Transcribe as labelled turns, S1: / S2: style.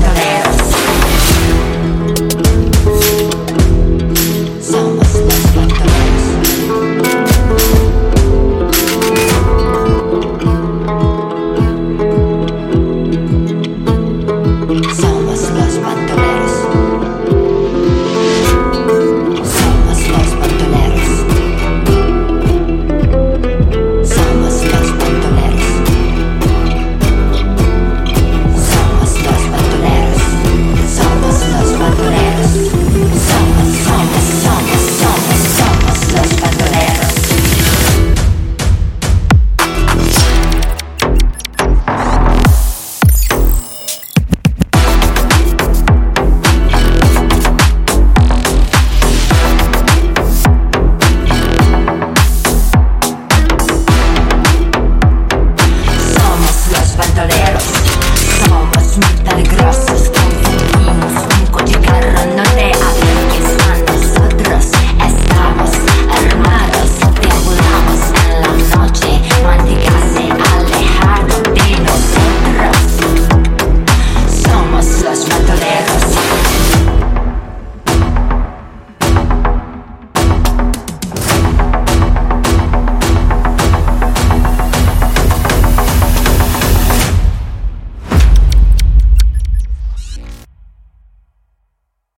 S1: Dance.